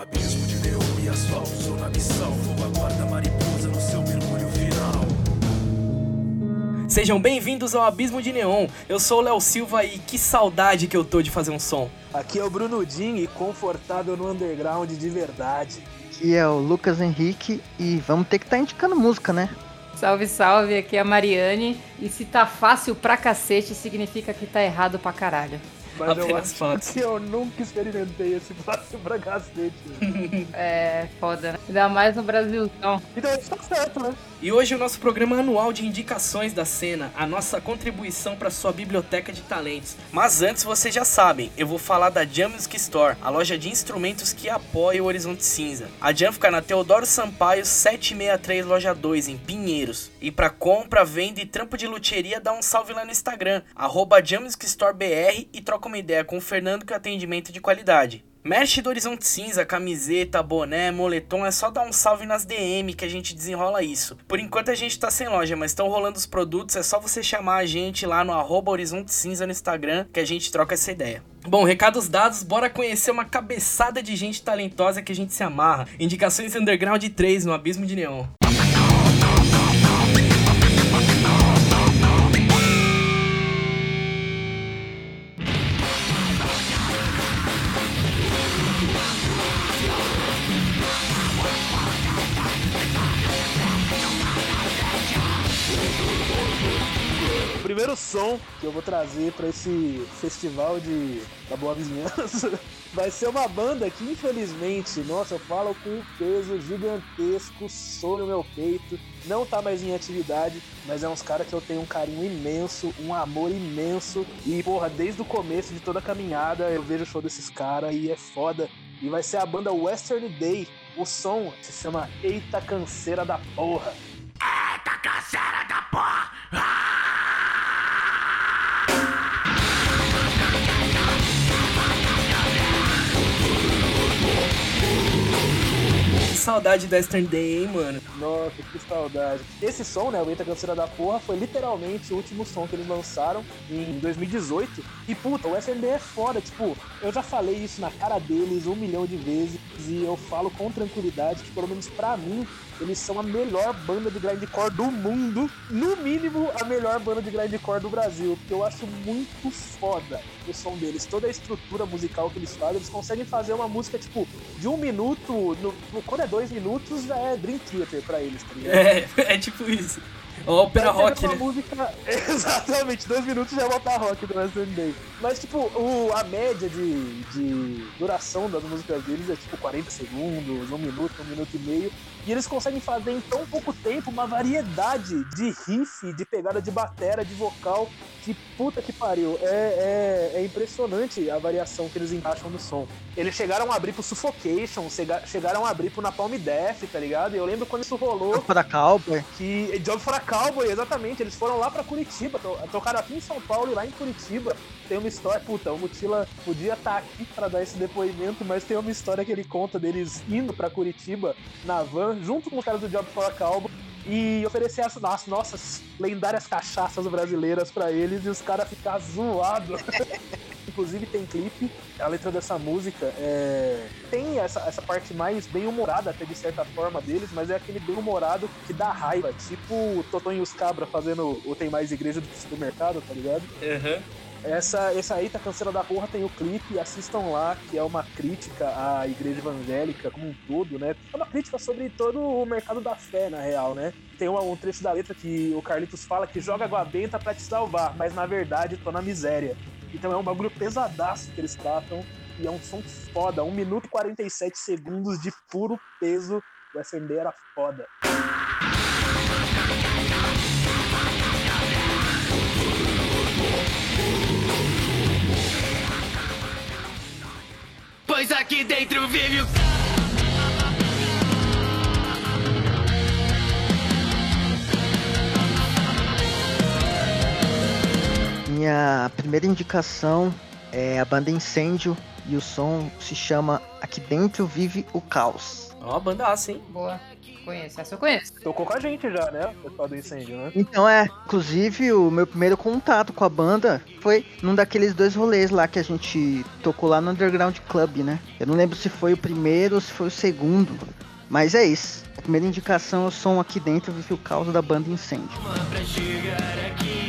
abismo de neon e asfalto, sou na missão. Vou aguarda mariposa no seu mergulho final. Sejam bem-vindos ao Abismo de Neon. Eu sou o Léo Silva e que saudade que eu tô de fazer um som. Aqui é o Bruno Din e confortável no underground de verdade. Aqui é o Lucas Henrique e vamos ter que estar tá indicando música, né? Salve, salve, aqui é a Mariane. E se tá fácil pra cacete, significa que tá errado pra caralho. Mas eu Apenas acho fotos. que eu nunca experimentei esse fácil pra cacete. É foda, né? Ainda mais no Brasilzão. Então isso tá certo, né? E hoje o nosso programa anual de indicações da cena, a nossa contribuição para sua biblioteca de talentos. Mas antes, vocês já sabem, eu vou falar da Jam Music Store, a loja de instrumentos que apoia o Horizonte Cinza. A Jam fica na Teodoro Sampaio 763 Loja 2, em Pinheiros. E para compra, venda e trampo de luthieria, dá um salve lá no Instagram, arroba Jam Music Store BR e troca uma ideia com o Fernando que é atendimento de qualidade. Merch do Horizonte Cinza, camiseta, boné, moletom, é só dar um salve nas DM que a gente desenrola isso. Por enquanto a gente tá sem loja, mas estão rolando os produtos, é só você chamar a gente lá no arroba Horizonte Cinza no Instagram que a gente troca essa ideia. Bom, recados dados, bora conhecer uma cabeçada de gente talentosa que a gente se amarra. Indicações Underground 3 no Abismo de Neon. Primeiro som que eu vou trazer pra esse festival de da boa vizinhança vai ser uma banda que infelizmente, nossa, eu falo com um peso gigantesco sobre o meu peito. Não tá mais em atividade, mas é uns caras que eu tenho um carinho imenso, um amor imenso. E, porra, desde o começo de toda a caminhada eu vejo o show desses caras e é foda. E vai ser a banda Western Day. O som se chama Eita Canseira da Porra. Que saudade da Eastern Day, hein, mano. Nossa, que saudade. Esse som, né, o Eita Canseira da Porra, foi literalmente o último som que eles lançaram em 2018. E puta, o SND é foda, tipo, eu já falei isso na cara deles um milhão de vezes e eu falo com tranquilidade que, pelo menos pra mim, eles são a melhor banda de grindcore do mundo. No mínimo, a melhor banda de grindcore do Brasil, porque eu acho muito foda o som deles. Toda a estrutura musical que eles fazem, eles conseguem fazer uma música, tipo, de um minuto, no- quando é dois minutos, já é Dream Theater pra eles, tá ligado? É, é tipo isso. Ópera você vê rock, uma né? música... Exatamente, dois minutos já é botar rock do Western Day. Mas, tipo, o, a média de, de duração das músicas deles é, tipo, 40 segundos, um minuto, um minuto e meio. E eles conseguem fazer em tão pouco tempo uma variedade de riff, de pegada de batera, de vocal, que puta que pariu. É, é, é impressionante a variação que eles encaixam no som. Eles chegaram a abrir pro Suffocation, chega- chegaram a abrir pro Napalm Death, tá ligado? E eu lembro quando isso rolou Para Cowboy. que Job for a Cowboy, exatamente, eles foram lá pra Curitiba, to- tocaram aqui em São Paulo e lá em Curitiba. Tem uma história, puta, o Mutila podia estar aqui pra dar esse depoimento, mas tem uma história que ele conta deles indo pra Curitiba na van, junto com os caras do Job for a Cowboy. E oferecer as as nossas lendárias cachaças brasileiras pra eles e os caras ficar zoados. Inclusive tem clipe, a letra dessa música é... tem essa, essa parte mais bem humorada até de certa forma deles, mas é aquele bem humorado que dá raiva, tipo o Totonho e os Cabra fazendo o Tem Mais Igreja do que Supermercado, tá ligado? Aham. Essa, essa aí, tá canseira da porra, tem o clipe, assistam lá, que é uma crítica à igreja evangélica como um todo, né? É uma crítica sobre todo o mercado da fé, na real, né? Tem uma- um trecho da letra que o Carlitos fala que joga água benta pra te salvar, mas na verdade tô na miséria. Então é um bagulho pesadaço que eles tratam e é um som foda, 1 minuto e 47 segundos de puro peso. O SND era foda. Pois aqui dentro vive o Minha primeira indicação é a banda Incêndio e o som se chama Aqui Dentro Vive o Caos. Ó, banda assim. Boa. Conheço, essa eu conheço. Tocou com a gente já, né? O pessoal do incêndio, né? Então é, inclusive o meu primeiro contato com a banda foi num daqueles dois rolês lá que a gente tocou lá no Underground Club, né? Eu não lembro se foi o primeiro ou se foi o segundo. Mas é isso. A primeira indicação é o som aqui dentro vive o caos da banda Incêndio. Pra chegar aqui,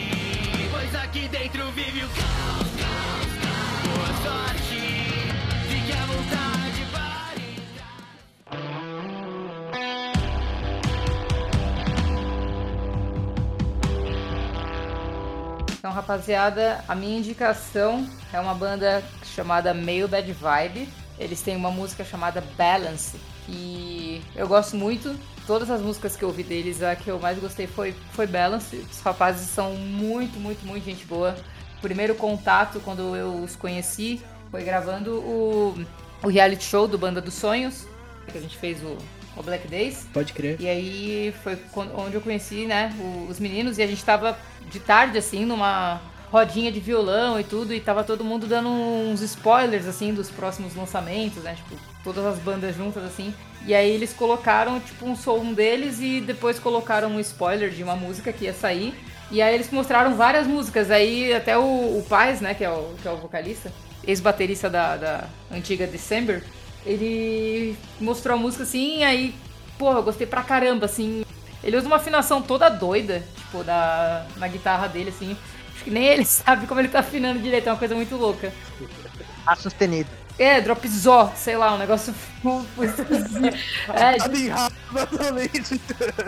Então, rapaziada, a minha indicação é uma banda chamada Meio Bad Vibe. Eles têm uma música chamada Balance, que eu gosto muito. Todas as músicas que eu ouvi deles, a que eu mais gostei foi, foi Balance. Os rapazes são muito, muito, muito gente boa. O primeiro contato, quando eu os conheci, foi gravando o, o reality show do Banda dos Sonhos, que a gente fez o, o Black Days. Pode crer. E aí foi onde eu conheci, né, os meninos e a gente tava de tarde, assim, numa rodinha de violão e tudo, e tava todo mundo dando uns spoilers, assim, dos próximos lançamentos, né, tipo, todas as bandas juntas, assim. E aí eles colocaram, tipo, um som deles e depois colocaram um spoiler de uma música que ia sair. E aí eles mostraram várias músicas, aí até o, o Paz, né, que é o, que é o vocalista, ex-baterista da, da antiga December, ele mostrou a música assim, aí, porra, eu gostei pra caramba, assim. Ele usa uma afinação toda doida, tipo, da, na guitarra dele, assim. Acho que nem ele sabe como ele tá afinando direito, é uma coisa muito louca. A sustenido. É, drop zó, sei lá, um negócio full, full esquisito. É, Tá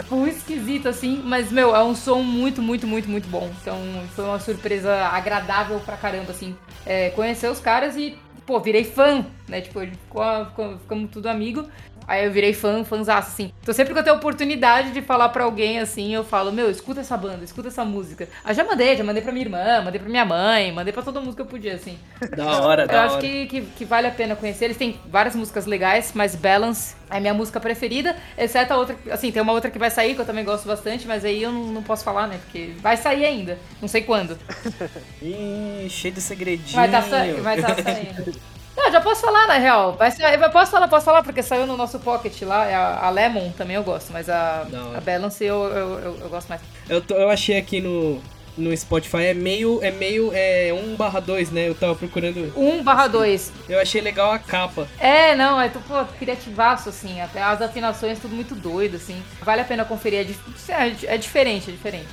full esquisito, assim, mas, meu, é um som muito, muito, muito, muito bom. Então, foi uma surpresa agradável pra caramba, assim. É, conhecer os caras e, pô, virei fã, né? Tipo, ficou- ficamos tudo amigo. Aí eu virei fã, fãzaço, assim. Então sempre que eu tenho oportunidade de falar pra alguém, assim, eu falo, meu, escuta essa banda, escuta essa música. Ah, já mandei, já mandei pra minha irmã, mandei pra minha mãe, mandei pra todo mundo que eu podia, assim. Da hora, Eu da acho hora. que, que, que vale a pena conhecer. Eles têm várias músicas legais, mas Balance é minha música preferida, exceto a outra. Assim, tem uma outra que vai sair que eu também gosto bastante, mas aí eu não, não posso falar, né? Porque vai sair ainda. Não sei quando. Ih, cheio de segredinho. Vai tá, vai tá saindo. Não, já posso falar, na real. Vai sair, eu posso falar, posso falar, porque saiu no nosso pocket lá. é A, a Lemon também eu gosto, mas a, a Balance eu, eu, eu, eu gosto mais. Eu, tô- eu achei aqui no, no Spotify, é meio, é meio, é 1 barra 2, né? Eu tava procurando, 1 barra 2. eu achei legal a capa. É, não, é tipo, criativaço, assim. Até as afinações, tudo muito doido, assim. Vale a pena conferir. É, é, é diferente, é diferente.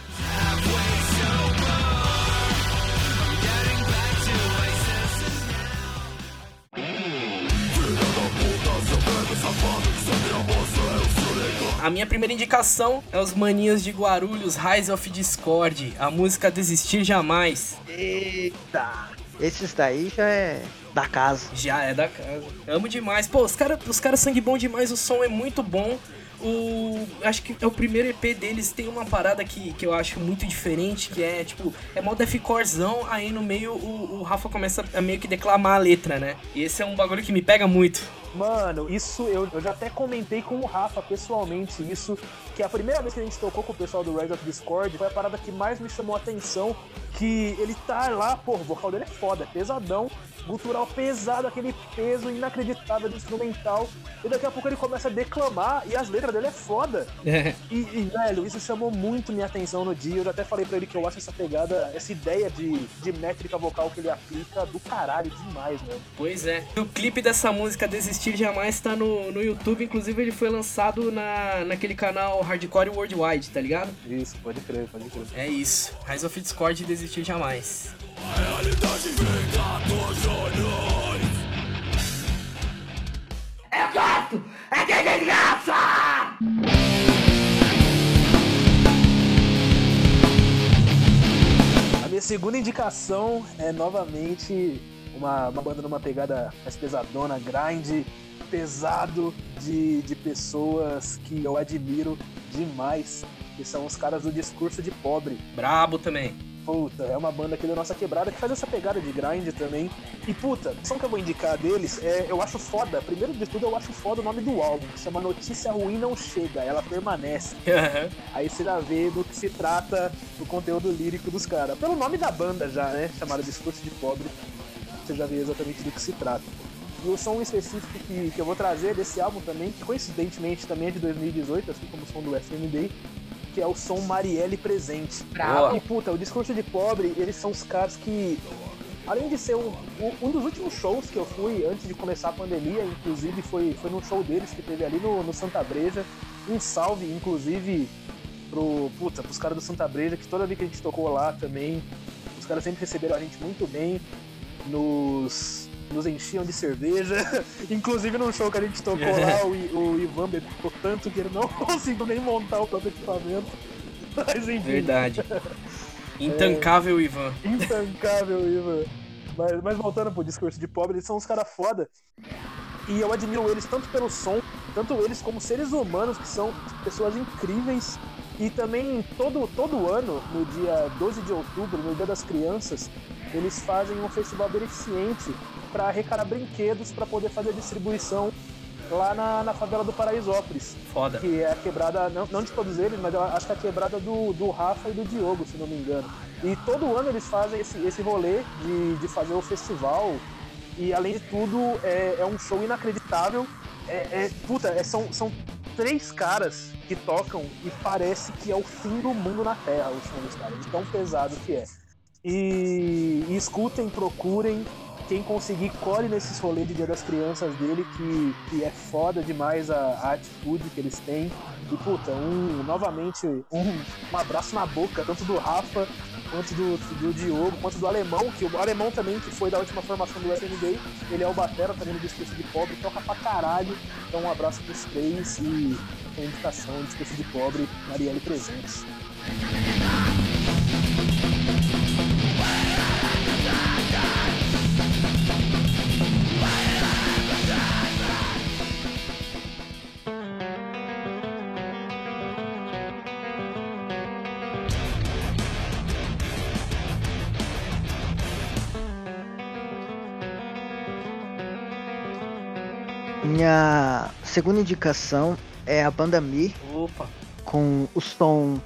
A minha primeira indicação é os maninhos de Guarulhos, Rise of Discord, a música Desistir Jamais. Eita! Esses daí já é da casa. Já é da casa. Amo demais. Pô, os caras os cara sangue bom demais, o som é muito bom. O. Acho que é o primeiro EP deles, tem uma parada que, que eu acho muito diferente, que é tipo, é mó deathcorezão, aí no meio o, o Rafa começa a meio que declamar a letra, né? E esse é um bagulho que me pega muito. Mano, isso eu, eu já até comentei com o Rafa pessoalmente isso, que a primeira vez que a gente tocou com o pessoal do Rise of Discord foi a parada que mais me chamou a atenção, que ele tá lá, pô, o vocal dele é foda, é pesadão, gutural pesado, aquele peso inacreditável do instrumental, e daqui a pouco ele começa a declamar e as letras dele é foda. É. E, e, velho, isso chamou muito minha atenção no dia. Eu já até falei pra ele que eu acho essa pegada, essa ideia de, de métrica vocal que ele aplica do caralho demais, mano. Pois é. O clipe dessa música Desistir Jamais tá no, no YouTube, inclusive ele foi lançado na, naquele canal Hardcore Worldwide, tá ligado? Isso, pode crer, pode crer. É isso. Rise of Discord Desistir Jamais. A minha segunda indicação é novamente uma, uma banda numa pegada mais pesadona, grind, pesado, de, de pessoas que eu admiro demais, que são os caras do discurso de pobre. Brabo também. Puta, é uma banda aqui da nossa quebrada que faz essa pegada de grind também. E puta, só que eu vou indicar deles, é, eu acho foda, primeiro de tudo eu acho foda o nome do álbum, que chama Notícia Ruim Não Chega, ela permanece. Aí você já vê do que se trata o conteúdo lírico dos caras. Pelo nome da banda já, né? Chamada Discurso de Pobre, você já vê exatamente do que se trata. E o som específico que, que eu vou trazer desse álbum também, que coincidentemente também é de 2018, assim como o som do FMD, que é o som Marielle Presente. Bravo. E puta, o discurso de pobre, eles são os caras que. Além de ser um, um- dos últimos shows que eu fui antes de começar a pandemia, inclusive foi, foi num show deles que teve ali no, no Santa Breja. Um salve, inclusive, pro, puta, pros caras do Santa Breja, que toda vez que a gente tocou lá também, os caras sempre receberam a gente muito bem, nos, nos enchiam de cerveja. inclusive num show que a gente tocou lá, o, o Ivan bebeu tanto que ele não conseguiu nem montar o próprio equipamento. Mas enfim. Verdade. Intancável Ivan. Intancável, Ivan. Mas, mas voltando pro discurso de pobre, eles são uns caras foda. E eu admiro eles tanto pelo som, tanto eles como seres humanos, que são pessoas incríveis. E também todo, todo ano, no dia 12 de outubro, no Dia das Crianças, eles fazem um festival beneficente para arrecadar brinquedos para poder fazer a distribuição lá na, na favela do Paraisópolis Foda. que é a quebrada, não, não de todos eles, mas eu acho que é a quebrada do, do Rafa e do Diogo, se não me engano. E todo ano eles fazem esse, esse rolê de, de fazer o festival. E além de tudo, é, é um show inacreditável. É, é- puta, é- são, são três caras que tocam e parece que é o fim do mundo na Terra o som dos caras, de tão pesado que é. E, e escutem, procurem. Quem conseguir, colhe nesses rolês de Dia das Crianças dele, que, que é foda demais a, a atitude que eles têm. E, puta, um, novamente, um, um abraço na boca, tanto do Rafa, quanto do, do Diogo, quanto do Alemão, que o Alemão também, que foi da última formação do FND, ele é o Batera, também no discurso de pobre, toca pra caralho. Então, um abraço pros três e a indicação, discurso de pobre, Marielle Presentes. Minha segunda indicação é a banda Mi Opa. com o som.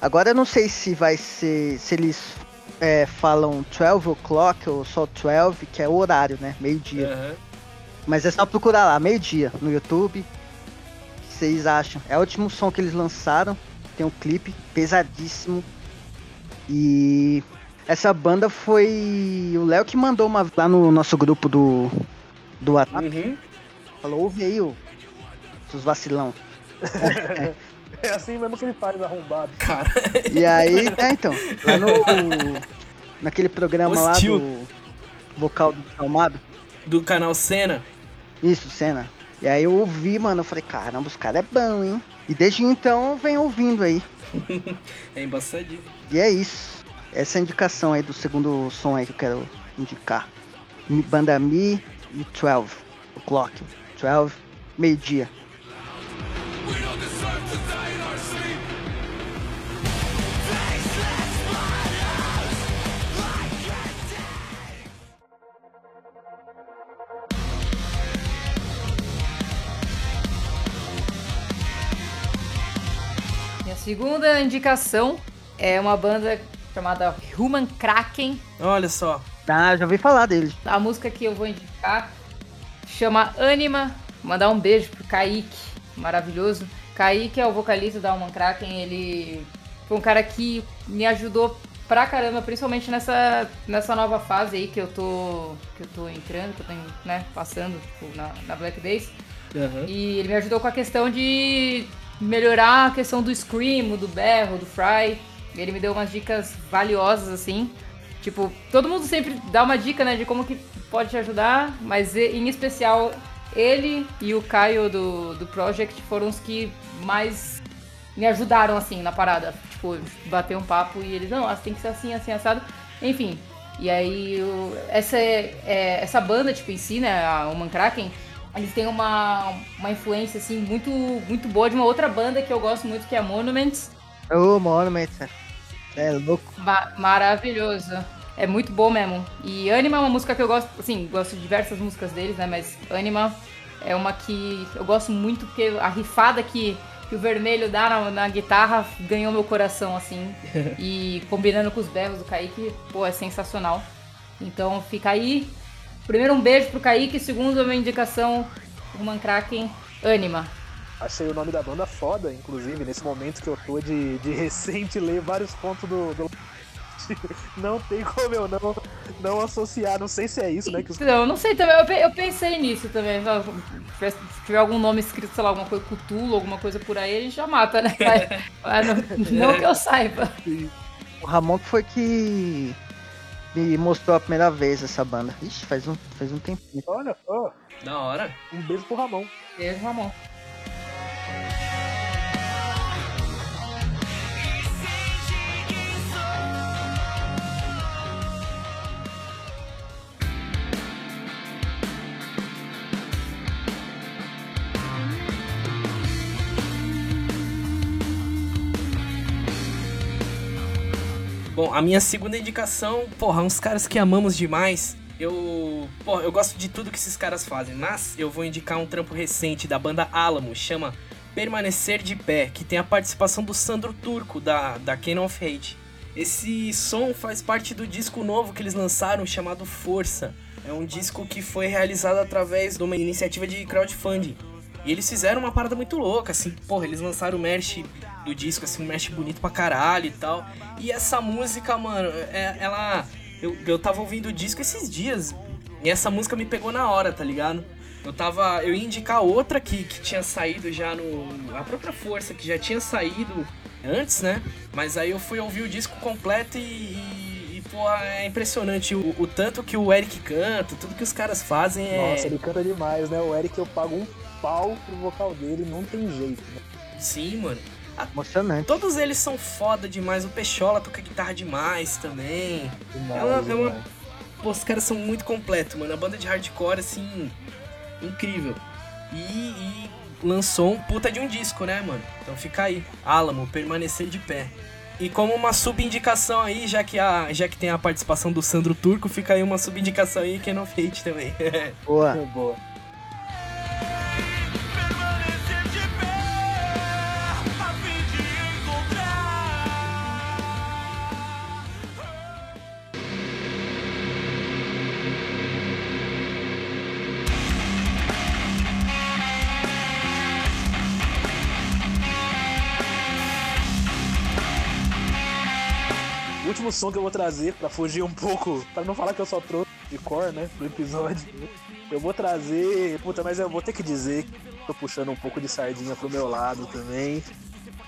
Agora eu não sei se vai ser. Se eles é, falam 12 o'clock ou só 12, que é o horário, né? Meio-dia. Aham. Mas é só procurar lá, meio-dia, no YouTube. O que vocês acham? É o último som que eles lançaram. Tem um clipe pesadíssimo. E essa banda foi o Léo que mandou uma lá no nosso grupo do, do WhatsApp. Uhum. Falou, ouve aí, ô, seus vacilão. É assim mesmo que ele faz, arrombado. Cara, E aí, é então, lá no. Naquele programa Hostil. lá do vocal do Calmado. do canal Cena. Isso, cena. E aí eu ouvi, mano, eu falei, caramba, os caras é bom, hein? E desde então eu venho ouvindo aí. É embaçadinho. E é isso. Essa é a indicação aí do segundo som aí que eu quero indicar. Banda Mi e 12. O Clock. 12, meio-dia. Minha segunda indicação é uma banda chamada Human Kraken. Olha só. Ah, já ouvi falar dele. A música que eu vou indicar chama Anima. Mandar um beijo pro Kaique, maravilhoso. Kaique é o vocalista da Human Kraken. Ele foi um cara que me ajudou pra caramba, principalmente nessa, nessa nova fase aí que eu tô, que eu tô entrando, que eu tô né, passando tipo, na, na Black Days. Aham. E ele me ajudou com a questão de melhorar a questão do scream, do berro, do fry. Ele me deu umas dicas valiosas, assim. Tipo, todo mundo sempre dá uma dica, né, de como que pode te ajudar, mas em especial ele e o Caio do, do Project foram os que mais me ajudaram, assim, na parada. Tipo, bater um papo e eles, não, ah, tem que ser assim, assim, assado. Enfim. E aí, o- essa, é- essa banda, tipo, em si, né, a Human Kraken, eles têm uma, uma influência, assim, muito, muito boa de uma outra banda que eu gosto muito, que é a Monuments. Ô, Monument. É louco. Ma- maravilhoso. É muito bom mesmo. E Anima é uma música que eu gosto, assim, gosto de diversas músicas deles, né? Mas Anima é uma que eu gosto muito porque a rifada que, que o vermelho dá na, na guitarra ganhou meu coração, assim. e combinando com os berros do Kaique, pô, é sensacional. Então fica aí Primeiro, um beijo pro Kaique. Segundo, a minha indicação, o Mankraken Anima. Achei o nome da banda foda, inclusive, nesse momento que eu tô de, de recente ler vários pontos do, do- Não tem como eu não, não associar, não sei se é isso, né? Que os Não, não sei também, eu, pe- eu pensei nisso também. Se tiver algum nome escrito, sei lá, alguma coisa Cthulhu, alguma coisa por aí, a gente já mata, né? Não, não que eu saiba. O Ramon que foi que me mostrou a primeira vez essa banda. Ixi, faz um, faz um tempinho. Olha só, Da hora. um beijo pro Ramon. Beijo, Ramon. Bom, a minha segunda indicação, porra, uns caras que amamos demais. Eu, porra, eu gosto de tudo que esses caras fazem, mas eu vou indicar um trampo recente da banda Alamo, chama Permanecer de Pé, que tem a participação do Sandro Turco, da, da Canon of Hate. Esse som faz parte do disco novo que eles lançaram, chamado Força. É um disco que foi realizado através de uma iniciativa de crowdfunding. E eles fizeram uma parada muito louca, assim, porra, eles lançaram o merch do disco, assim, um merch bonito pra caralho e tal. E essa música, mano, é- ela. Eu, eu tava ouvindo o disco esses dias. E essa música me pegou na hora, tá ligado? Eu tava. Eu ia indicar outra que, que tinha saído já no. A própria Força, que já tinha saído antes, né? Mas aí eu fui ouvir o disco completo e. e, pô, é impressionante o, o tanto que o Eric canta, tudo que os caras fazem é. Nossa, ele canta demais, né? O Eric eu pago um pau pro vocal dele, não tem jeito, né? Sim, mano. Emocionante. Todos eles são foda demais. O Peixola toca guitarra demais também. Demais, É uma- é uma-. Pô, os caras são muito completos, mano. A banda de hardcore, assim, incrível. E, e lançou um puta de um disco, né, mano? Então fica aí. Álamo, permanecer de pé. E como uma subindicação aí, já que, a, já que tem a participação do Sandro Turco, fica aí uma subindicação aí, Ken of Hate também. Boa. Boa. Som que eu vou trazer, pra fugir um pouco, pra não falar que eu só trouxe de cor, né, pro episódio, eu vou trazer. Puta, mas eu vou ter que dizer que tô puxando um pouco de sardinha pro meu lado também.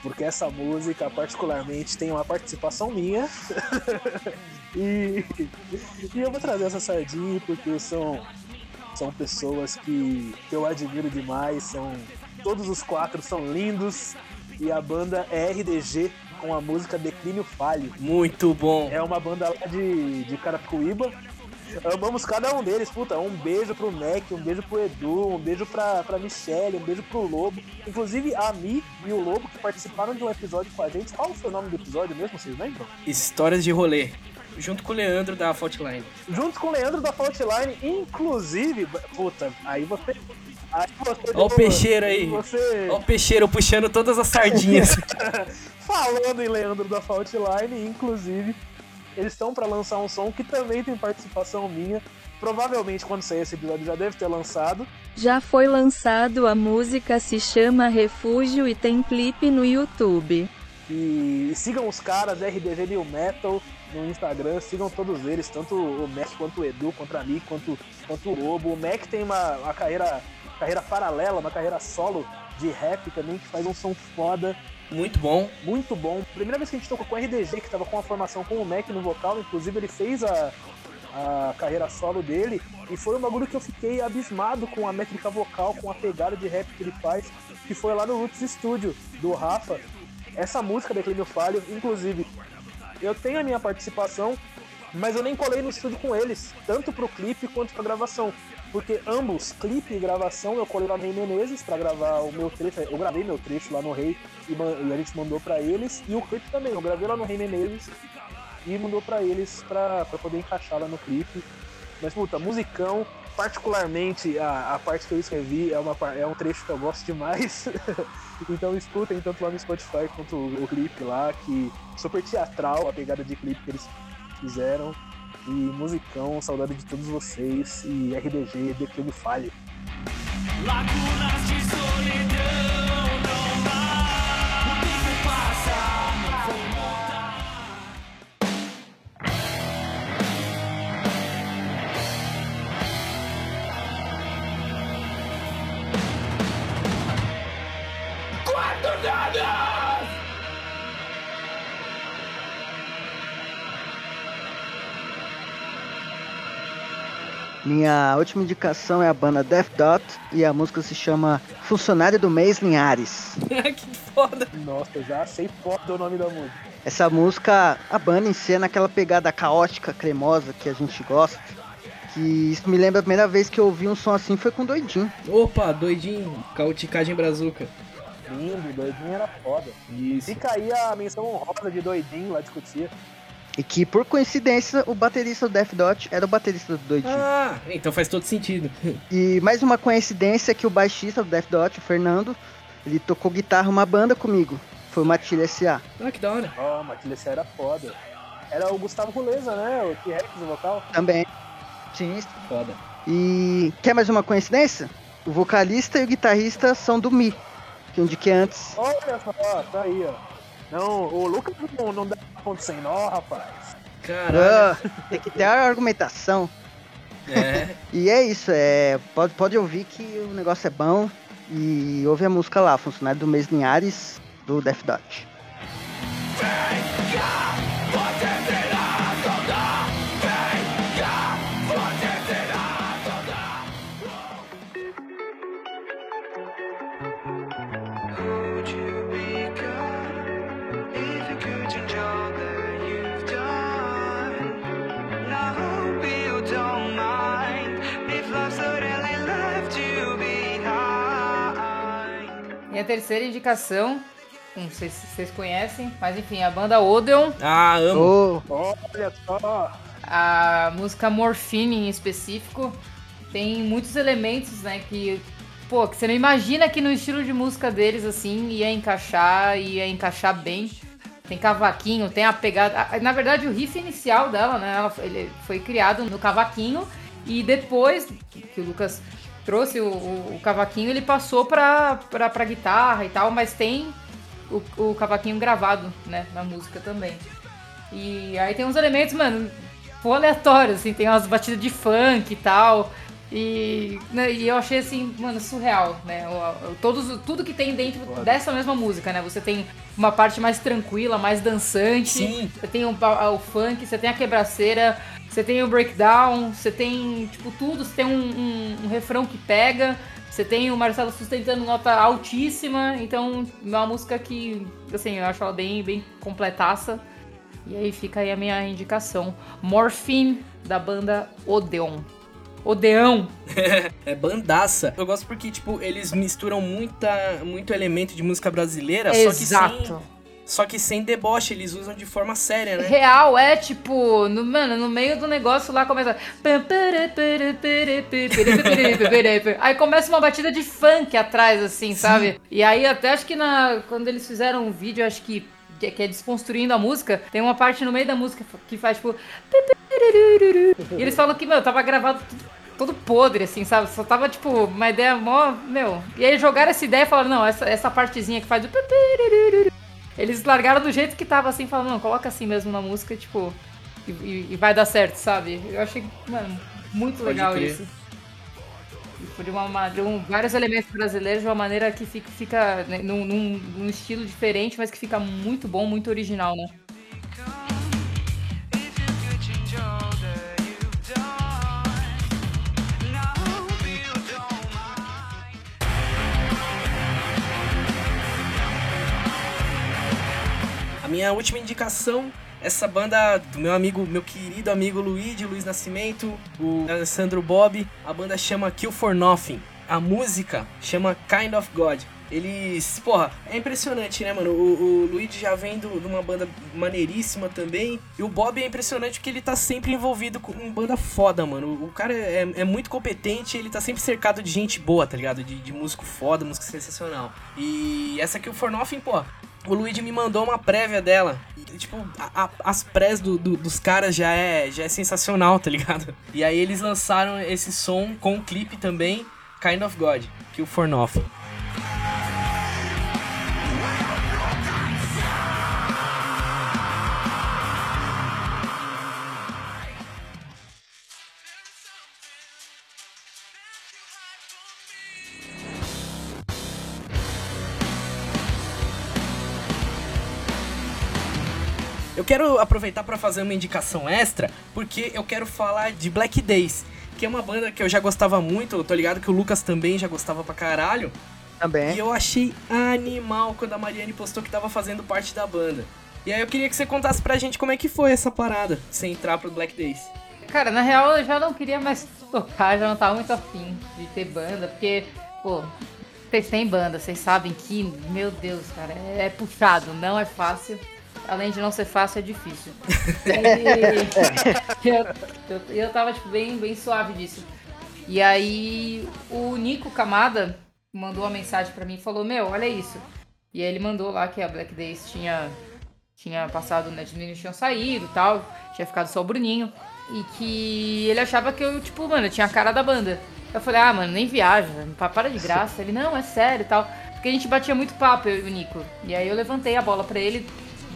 Porque essa música, particularmente, tem uma participação minha. e, e eu vou trazer essa sardinha porque são, são pessoas que, que eu admiro demais. São, todos os quatro são lindos. E a banda é RDG com a música Declínio Falho. muito bom. É uma banda lá de, de Carapicuíba. Amamos cada um deles, puta. Um beijo pro Mac, um beijo pro Edu, um beijo pra, pra Michelle, um beijo pro Lobo. Inclusive a Mi e o Lobo que participaram de um episódio com a gente. Qual foi o nome do episódio mesmo? Vocês lembram? Histórias de rolê. Junto com o Leandro da Faultline. Junto com o Leandro da Faultline, inclusive. Puta, aí você. Aí você. Ó o peixeiro aí. Você. Ó o peixeiro puxando todas as sardinhas. Falando em Leandro da Faultline, inclusive, eles estão pra lançar um som que também tem participação minha. Provavelmente quando sair esse episódio já deve ter lançado. Já foi lançado, a música se chama Refúgio e tem clipe no YouTube. E sigam os caras, RDG New Metal, no Instagram, sigam todos eles, tanto o Mac quanto o Edu, quanto a Mi, quanto, quanto o Lobo. O Mac tem uma, uma carreira, carreira paralela, uma carreira solo de rap também, que faz um som foda. Muito bom. muito bom. Primeira vez que a gente tocou com o RDG, que tava com a formação com o Mac no vocal, inclusive ele fez a, a carreira solo dele, e foi um bagulho que eu fiquei abismado com a métrica vocal, com a pegada de rap que ele faz, que foi lá no Roots Studio, do Rafa. Essa música, Declínio Falho, inclusive, eu tenho a minha participação, mas eu nem colei no estúdio com eles, tanto pro clipe quanto pra gravação. Porque ambos, clipe e gravação, eu colei lá no Rei Menezes pra gravar o meu trecho. Eu gravei meu trecho lá no Rei e, e a gente mandou pra eles. E o clipe também, eu gravei lá no Rei Menezes e mandou pra eles pra, pra poder encaixar lá no clipe. Mas, puta, musicão, particularmente a, a parte que eu escrevi é, uma, é um trecho que eu gosto demais. então escutem tanto lá no Spotify quanto o, o clipe lá, que super teatral a pegada de clipe que eles fizeram. E musicão, saudade de todos vocês. E RDG, The falhe. Lagunas de solidão Minha última indicação é a banda Death Dot e a música se chama Funcionário do Mês Linhares. que foda. Nossa, já achei foda o nome da música. Essa música, a banda em si é naquela pegada caótica, cremosa que a gente gosta. Que isso me lembra a primeira vez que eu ouvi um som assim foi com Doidinho. Opa, doidinho. Cauticagem brazuca. Lindo, doidinho era foda. Isso. Fica aí a menção honrosa de doidinho lá de Cotia. E que por coincidência o baterista do Death Dot era o baterista do Doidinho. Ah, então faz todo sentido. E mais uma coincidência que o baixista do Death Dot, o Fernando, ele tocou guitarra uma banda comigo. Foi o Matilha S.A. Ah, que da hora. Ó, oh, Matilha C era foda. Era o Gustavo Roleza, né? O T-Rex, o vocal. Também. Sim. Foda. E quer mais uma coincidência? O vocalista e o guitarrista são do Mi, que eu indiquei antes. Olha só, tá aí, ó. Não, o Lucas não, não dá ponto sem nó, rapaz. Caralho. Ah, tem que ter a argumentação. É. E é isso, é, pode, pode ouvir que o negócio é bom. E ouve a música lá, Funcionário do Mês Linhares, do Death Dot. Minha terceira indicação, não sei se vocês conhecem, mas enfim, a banda Odeon, Ah, amo. Ô, Olha só. a música Morphine em específico, tem muitos elementos, né, que, pô, que você não imagina que no estilo de música deles, assim, ia encaixar, ia encaixar bem. Tem cavaquinho, tem a pegada... Na verdade, o riff inicial dela, né, ela, ele foi criado no cavaquinho e depois que o Lucas trouxe o, o- o cavaquinho, ele passou pra, pra, pra guitarra e tal, mas tem o, o cavaquinho gravado, né, na música também. E aí tem uns elementos, mano, pô, aleatórios, assim, tem umas batidas de funk e tal. E, né, e eu achei assim, mano, surreal, né? Todos, tudo que tem dentro dessa mesma música, né? Você tem uma parte mais tranquila, mais dançante. Sim. Você tem o, o funk, você tem a quebraceira, você tem o breakdown, você tem, tipo, tudo. Você tem um, um- um refrão que pega. Você tem o Marcelo sustentando nota altíssima. Então, é uma música que, assim, eu acho ela bem, bem completaça. E aí fica aí a minha indicação. Morphine, da banda Odeon. Odeão! É bandaça. Eu gosto porque, tipo, eles misturam muita, muito elemento de música brasileira, só que sem. Só que sem deboche, eles usam de forma séria, né? Real, é tipo, no, mano, no meio do negócio lá começa. Aí começa uma batida de funk atrás, assim, sabe? E aí até acho que na, quando eles fizeram um vídeo, acho que, que é desconstruindo a música, tem uma parte no meio da música que faz tipo. E eles falam que, meu, tava gravado tudo, todo podre, assim, sabe? Só tava, tipo, uma ideia mó. Meu. E aí jogaram essa ideia e falaram, não, essa, essa partezinha que faz o. Eles largaram do jeito que tava assim, falando, não, coloca assim mesmo na música, tipo, e, e- vai dar certo, sabe? Eu achei, mano, muito Pode legal crer. isso. Foi de, uma, ma- de um- vários elementos brasileiros de uma maneira que fica, fica né, num, num- num estilo diferente, mas que fica muito bom, muito original, né? Minha última indicação, essa banda do meu amigo, meu querido amigo Luigi, Luiz Nascimento, o Alessandro Bob, a banda chama Kill for Nothing. A música chama Kind of God. Eles, porra, é impressionante, né, mano? O, o Luigi já vem de uma banda maneiríssima também. E o Bob é impressionante porque ele tá sempre envolvido com em banda foda, mano. O cara é, é muito competente, ele tá sempre cercado de gente boa, tá ligado? De, de músico foda, música sensacional. E essa Kill for Nothing, pô, o Luigi me mandou uma prévia dela. E, tipo, a- a- as prés do- do- dos caras já é, já é sensacional, tá ligado? E aí eles lançaram esse som com o clipe também, Kind of God, que o Fornoff. Quero aproveitar pra fazer uma indicação extra, porque eu quero falar de Black Days, que é uma banda que eu já gostava muito, eu tô ligado que o Lucas também já gostava pra caralho. Também. E eu achei animal quando a Mariane postou que tava fazendo parte da banda. E aí eu queria que você contasse pra gente como é que foi essa parada, você entrar pro Black Days. Cara, na real eu já não queria mais tocar, já não tava muito afim de ter banda, porque, pô, vocês têm banda, vocês sabem que, meu Deus, cara, é, é puxado, não é fácil. Além de não ser fácil, é difícil. E eu, eu, eu tava, tipo, bem, bem suave disso. E aí o Nico Camada mandou uma mensagem pra mim e falou, meu, olha isso. E aí ele mandou lá que a Black Days tinha, tinha passado, né, meninos tinham saído e tal, tinha ficado só o Bruninho. E que ele achava que eu, tipo, mano, eu tinha a cara da banda. Eu falei, ah, mano, nem viaja, pa- para de graça. Ele, não, é sério e tal. Porque a gente batia muito papo, eu e o Nico. E aí eu levantei a bola pra ele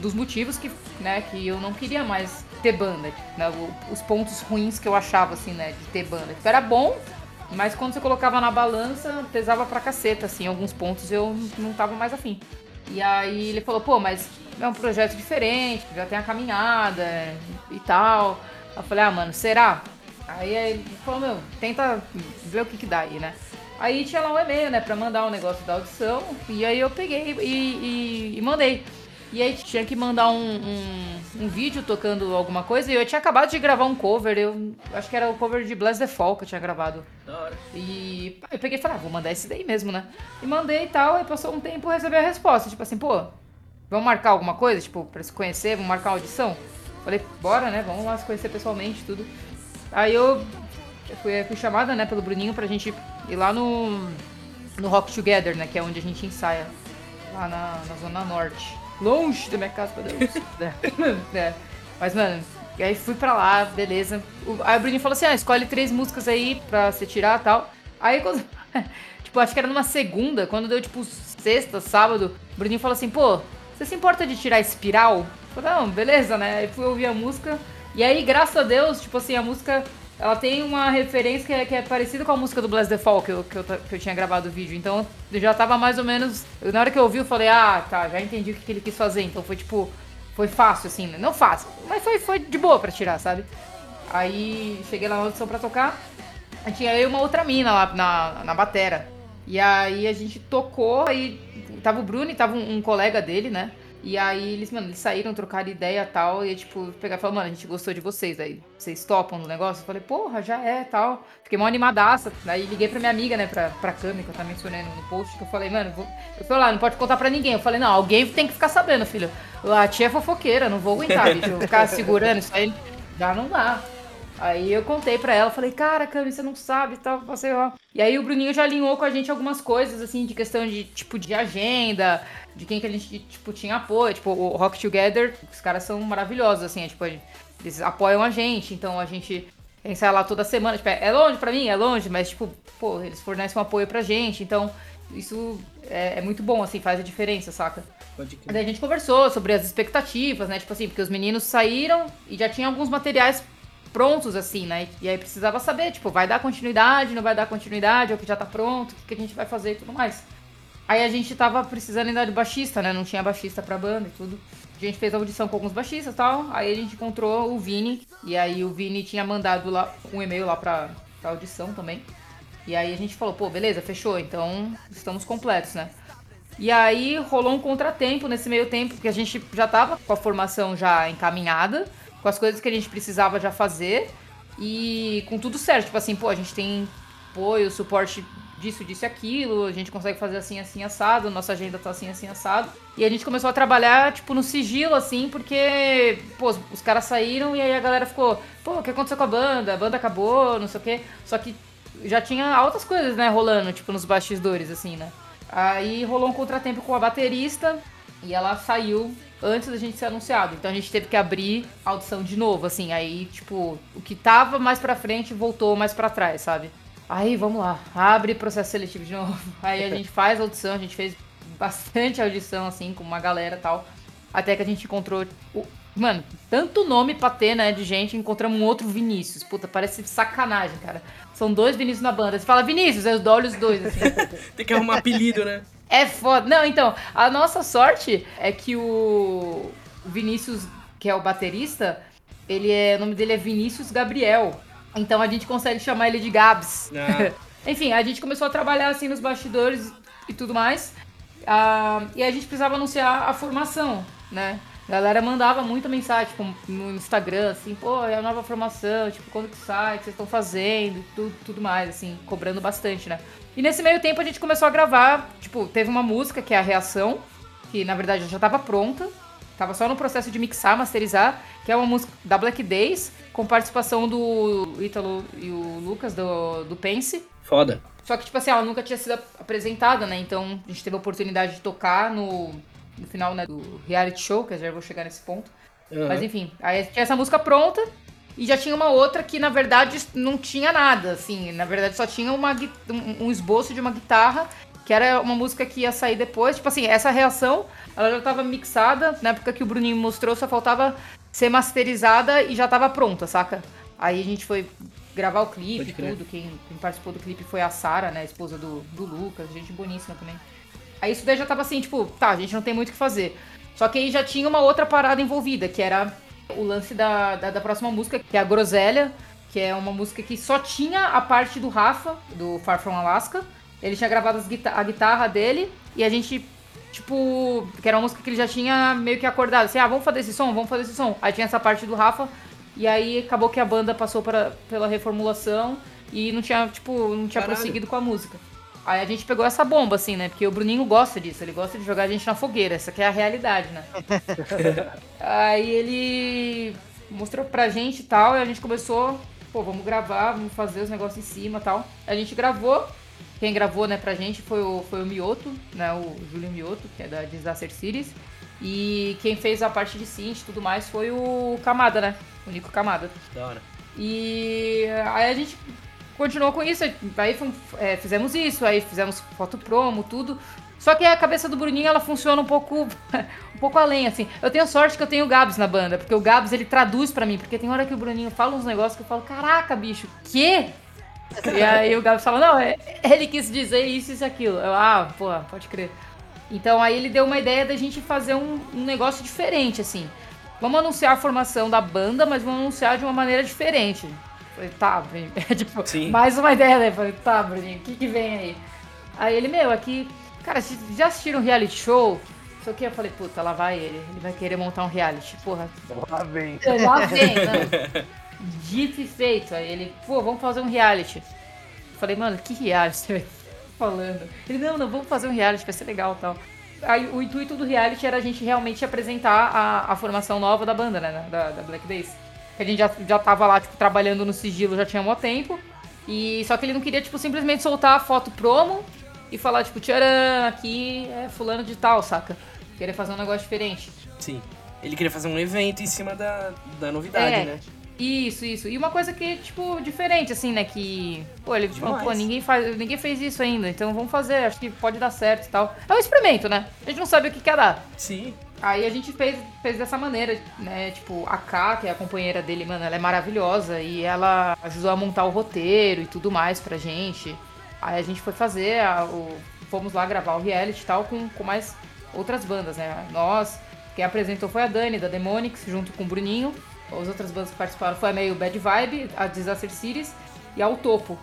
dos motivos que, né, que eu não queria mais ter banda. Né, os pontos ruins que eu achava, assim, né, de ter banda. Tipo, era bom, mas quando você colocava na balança, pesava pra caceta, assim, alguns pontos eu não tava mais afim. E aí ele falou, pô, mas é um projeto diferente, já tem a caminhada e tal. Eu falei, ah, mano, será? Aí ele falou, meu, tenta ver o que que dá aí, né? Aí tinha lá um e-mail, né, pra mandar o negócio da audição. E aí eu peguei e, e- e mandei. E aí tinha que mandar um, um, um vídeo tocando alguma coisa. E eu tinha acabado de gravar um cover. Eu acho que era o cover de Bless the Fall que eu tinha gravado. Da hora. E eu peguei e falei, ah, vou mandar esse daí mesmo, né? E mandei e tal, aí passou um tempo e recebi a resposta. Tipo assim, pô, vamos marcar alguma coisa, tipo, pra se conhecer, vamos marcar uma audição? Falei, bora, né? Vamos lá se conhecer pessoalmente, tudo. Aí eu, eu fui, fui chamada, né, pelo Bruninho pra gente ir lá no, no Rock Together, né? Que é onde a gente ensaia. Lá na, na Zona Norte. Longe da minha casa, meu Deus. é. É. Mas, mano, e aí fui pra lá, beleza. O- aí o Bruninho falou assim: ah, escolhe três músicas aí pra você tirar e tal. Aí quando. tipo, acho que era numa segunda, quando deu tipo sexta, sábado, o Bruninho falou assim: pô, você se importa de tirar espiral? Eu falei, não, beleza, né? Aí fui ouvir a música. E aí, graças a Deus, tipo assim, a música. Ela tem uma referência que é, que é parecida com a música do Bless the Fall que eu, que, eu, que eu tinha gravado o vídeo. Então eu já tava mais ou menos. na hora que eu ouvi, eu falei, ah, tá, já entendi o que, que ele quis fazer. Então foi tipo. Foi fácil, assim, né? Não fácil, mas foi, foi de boa pra tirar, sabe? Aí cheguei lá na audição pra tocar. Aí tinha e uma outra mina lá na, na batera. E aí a gente tocou, aí tava o Bruno e tava um, um colega dele, né? E aí eles, mano, eles saíram, trocaram ideia e tal. E tipo, pegar falar, mano, a gente gostou de vocês. Aí vocês topam no negócio? Eu falei, porra, já é tal. Fiquei mó animadaça. Aí liguei pra minha amiga, né, pra, pra Cami, que eu também mencionei no post, que eu falei, mano, vou... eu falei lá, não pode contar pra ninguém. Eu falei, não, alguém tem que ficar sabendo, filho. A tia é fofoqueira, não vou aguentar, bicho. Ficar segurando isso aí já não dá. Aí eu contei pra ela, falei, cara, Cami, você não sabe e tal, passei lá. E aí o Bruninho já alinhou com a gente algumas coisas, assim, de questão de, tipo, de agenda, de quem que a gente, tipo, tinha apoio. Tipo, o Rock Together, os caras são maravilhosos, assim, é, tipo, eles apoiam a gente, então a gente ensaia lá toda semana. Tipo, é longe pra mim? É longe, mas, tipo, pô, eles fornecem um apoio pra gente, então isso é, é muito bom, assim, faz a diferença, saca? Pode Daí a gente conversou sobre as expectativas, né? Tipo assim, porque os meninos saíram e já tinham alguns materiais prontos, assim, né? E aí precisava saber, tipo, vai dar continuidade, não vai dar continuidade, ou que já tá pronto, o que, que a gente vai fazer e tudo mais. Aí a gente tava precisando ainda de baixista, né? Não tinha baixista pra banda e tudo. A gente fez a audição com alguns baixistas e tal. Aí a gente encontrou o Vini. E aí o Vini tinha mandado lá um e-mail lá pra, pra audição também. E aí a gente falou, pô, beleza, fechou, então estamos completos, né? E aí rolou um contratempo nesse meio tempo, porque a gente já tava com a formação já encaminhada, com as coisas que a gente precisava já fazer e com tudo certo. Tipo assim, pô, a gente tem apoio, suporte disso, disso e aquilo, a gente consegue fazer assim, assim, assado, nossa agenda tá assim, assim, assado. E a gente começou a trabalhar, tipo, no sigilo, assim, porque, pô, os, caras saíram e aí a galera ficou, pô, o que aconteceu com a banda? A banda acabou, não sei o quê. Só que já tinha altas coisas, né, rolando, tipo, nos bastidores, assim, né? Aí rolou um contratempo com a baterista E ela saiu antes da gente ser anunciado. Então a gente teve que abrir a audição de novo, assim. Aí, tipo, o que tava mais pra frente voltou mais pra trás, sabe? Aí, vamos lá, abre processo seletivo de novo. Aí a gente faz a audição, a gente fez bastante audição, assim, com uma galera e tal. Até que a gente encontrou. O... Mano, tanto nome pra ter, né, de gente, encontramos um outro Vinícius. Puta, parece sacanagem, cara. São dois Vinícius na banda. Você fala Vinícius, aí eu olho os dois, assim. Tem que arrumar apelido, né? É foda. Não, então, a nossa sorte é que o Vinícius, que é o baterista, ele é, o nome dele é Vinícius Gabriel. Então a gente consegue chamar ele de Gabs. Ah. Enfim, a gente começou a trabalhar assim nos bastidores e tudo mais. Ah, e a gente precisava anunciar a formação, né? A galera mandava muita mensagem tipo, no Instagram, assim, pô, é a nova formação, tipo, quando que sai, o que vocês estão fazendo, tudo, tudo mais, assim, cobrando bastante, né? E nesse meio tempo a gente começou a gravar, tipo, teve uma música que é a Reação, que na verdade já tava pronta, tava só no processo de mixar, masterizar, que é uma música da Black Days, com participação do Ítalo e o Lucas do, do Pense. Foda. Só que, tipo assim, ela nunca tinha sido ap- apresentada, né? Então a gente teve a oportunidade de tocar no, no final né, do reality show, que eu já vou chegar nesse ponto. Aham. Mas enfim, aí tinha essa música pronta e já tinha uma outra que, na verdade, não tinha nada, assim. Na verdade, só tinha uma, um, esboço de uma guitarra, que era uma música que ia sair depois. Tipo assim, essa reação, ela já tava mixada, na época que o Bruninho mostrou, só faltava ser masterizada e já tava pronta, saca? Aí a gente foi gravar o clipe e tudo. Quem, quem participou do clipe foi a Sara, né? A esposa do, do Lucas, gente boníssima também. Aí isso daí já tava assim, tipo, tá, a gente não tem muito o que fazer. Só que aí já tinha uma outra parada envolvida, que era o lance da, da, da próxima música, que é a Groselha, que é uma música que só tinha a parte do Rafa, do Far From Alaska. Ele tinha gravado guita- a guitarra dele e a gente, tipo, que era uma música que ele já tinha meio que acordado, assim, ah, vamos fazer esse som, vamos fazer esse som. Aí tinha essa parte do Rafa e aí acabou que a banda passou pra, pela reformulação e não tinha, tipo, não tinha Caralho. prosseguido com a música. Aí a gente pegou essa bomba, assim, né? Porque o Bruninho gosta disso, ele gosta de jogar a gente na fogueira, essa que é a realidade, né? Aí ele mostrou pra gente e tal, e a gente começou, pô, vamos gravar, vamos fazer os negócios em cima e tal. A gente gravou, quem gravou, né, pra gente foi o, foi o Mioto, né, o Júlio Mioto, que é da Disaster Series. E quem fez a parte de synth e tudo mais foi o Camada, né? O Nico Camada. Da hora. E aí a gente continuou com isso, aí é, fizemos isso, aí fizemos foto promo, tudo. Só que a cabeça do Bruninho, ela funciona um pouco um pouco além, assim. Eu tenho sorte que eu tenho o Gabs na banda, porque o Gabs, ele traduz pra mim, porque tem hora que o Bruninho fala uns negócios que eu falo, caraca, bicho, quê? E aí o Gabs fala, não, é- ele quis dizer isso, isso e aquilo. Eu, ah, pô, pode crer. Então aí ele deu uma ideia da gente fazer um, um negócio diferente, assim. Vamos anunciar a formação da banda, mas vamos anunciar de uma maneira diferente. Falei, tá, Bruninho. tipo, Sim. mais uma ideia, né? Falei, tá, Bruninho, o que, que vem aí? Aí ele, meu, aqui. Cara, vocês já assistiram um reality show? Isso aqui eu falei, puta, lá vai ele. Ele vai querer montar um reality. Porra, Lá vem. lá vem, né? Dito e feito. Aí ele, pô, vamos fazer um reality. Eu falei, mano, que reality você tá falando? Ele, não, não, vamos fazer um reality, vai ser legal e tal. Aí o intuito do reality era a gente realmente apresentar a, a formação nova da banda, né? Da, da Black Days. Que a gente já, já tava lá, tipo, trabalhando no sigilo já tinha um tempo. E só que ele não queria, tipo, simplesmente soltar a foto promo e falar, tipo, tcharam, aqui é fulano de tal, saca? Queria fazer um negócio diferente. Sim. Ele queria fazer um evento em cima da, da novidade, É. né? Isso, isso. E uma coisa que, tipo, diferente, assim, né? Que. Pô, ele Demais. pô, ninguém, faz, ninguém fez isso ainda, então vamos fazer, acho que pode dar certo e tal. É um experimento, né? A gente não sabe o que quer dar. Sim. Aí a gente fez, fez dessa maneira, né? Tipo, a K, que é a companheira dele, mano, ela é maravilhosa e ela ajudou a montar o roteiro e tudo mais pra gente. Aí a gente foi fazer, a- o, fomos lá gravar o reality e tal com, com mais outras bandas, né? Nós, quem apresentou foi a Dani, da Demonix, junto com o Bruninho. As outras bandas que participaram foi a meio Bad Vibe, a Disaster Series e a O Topo.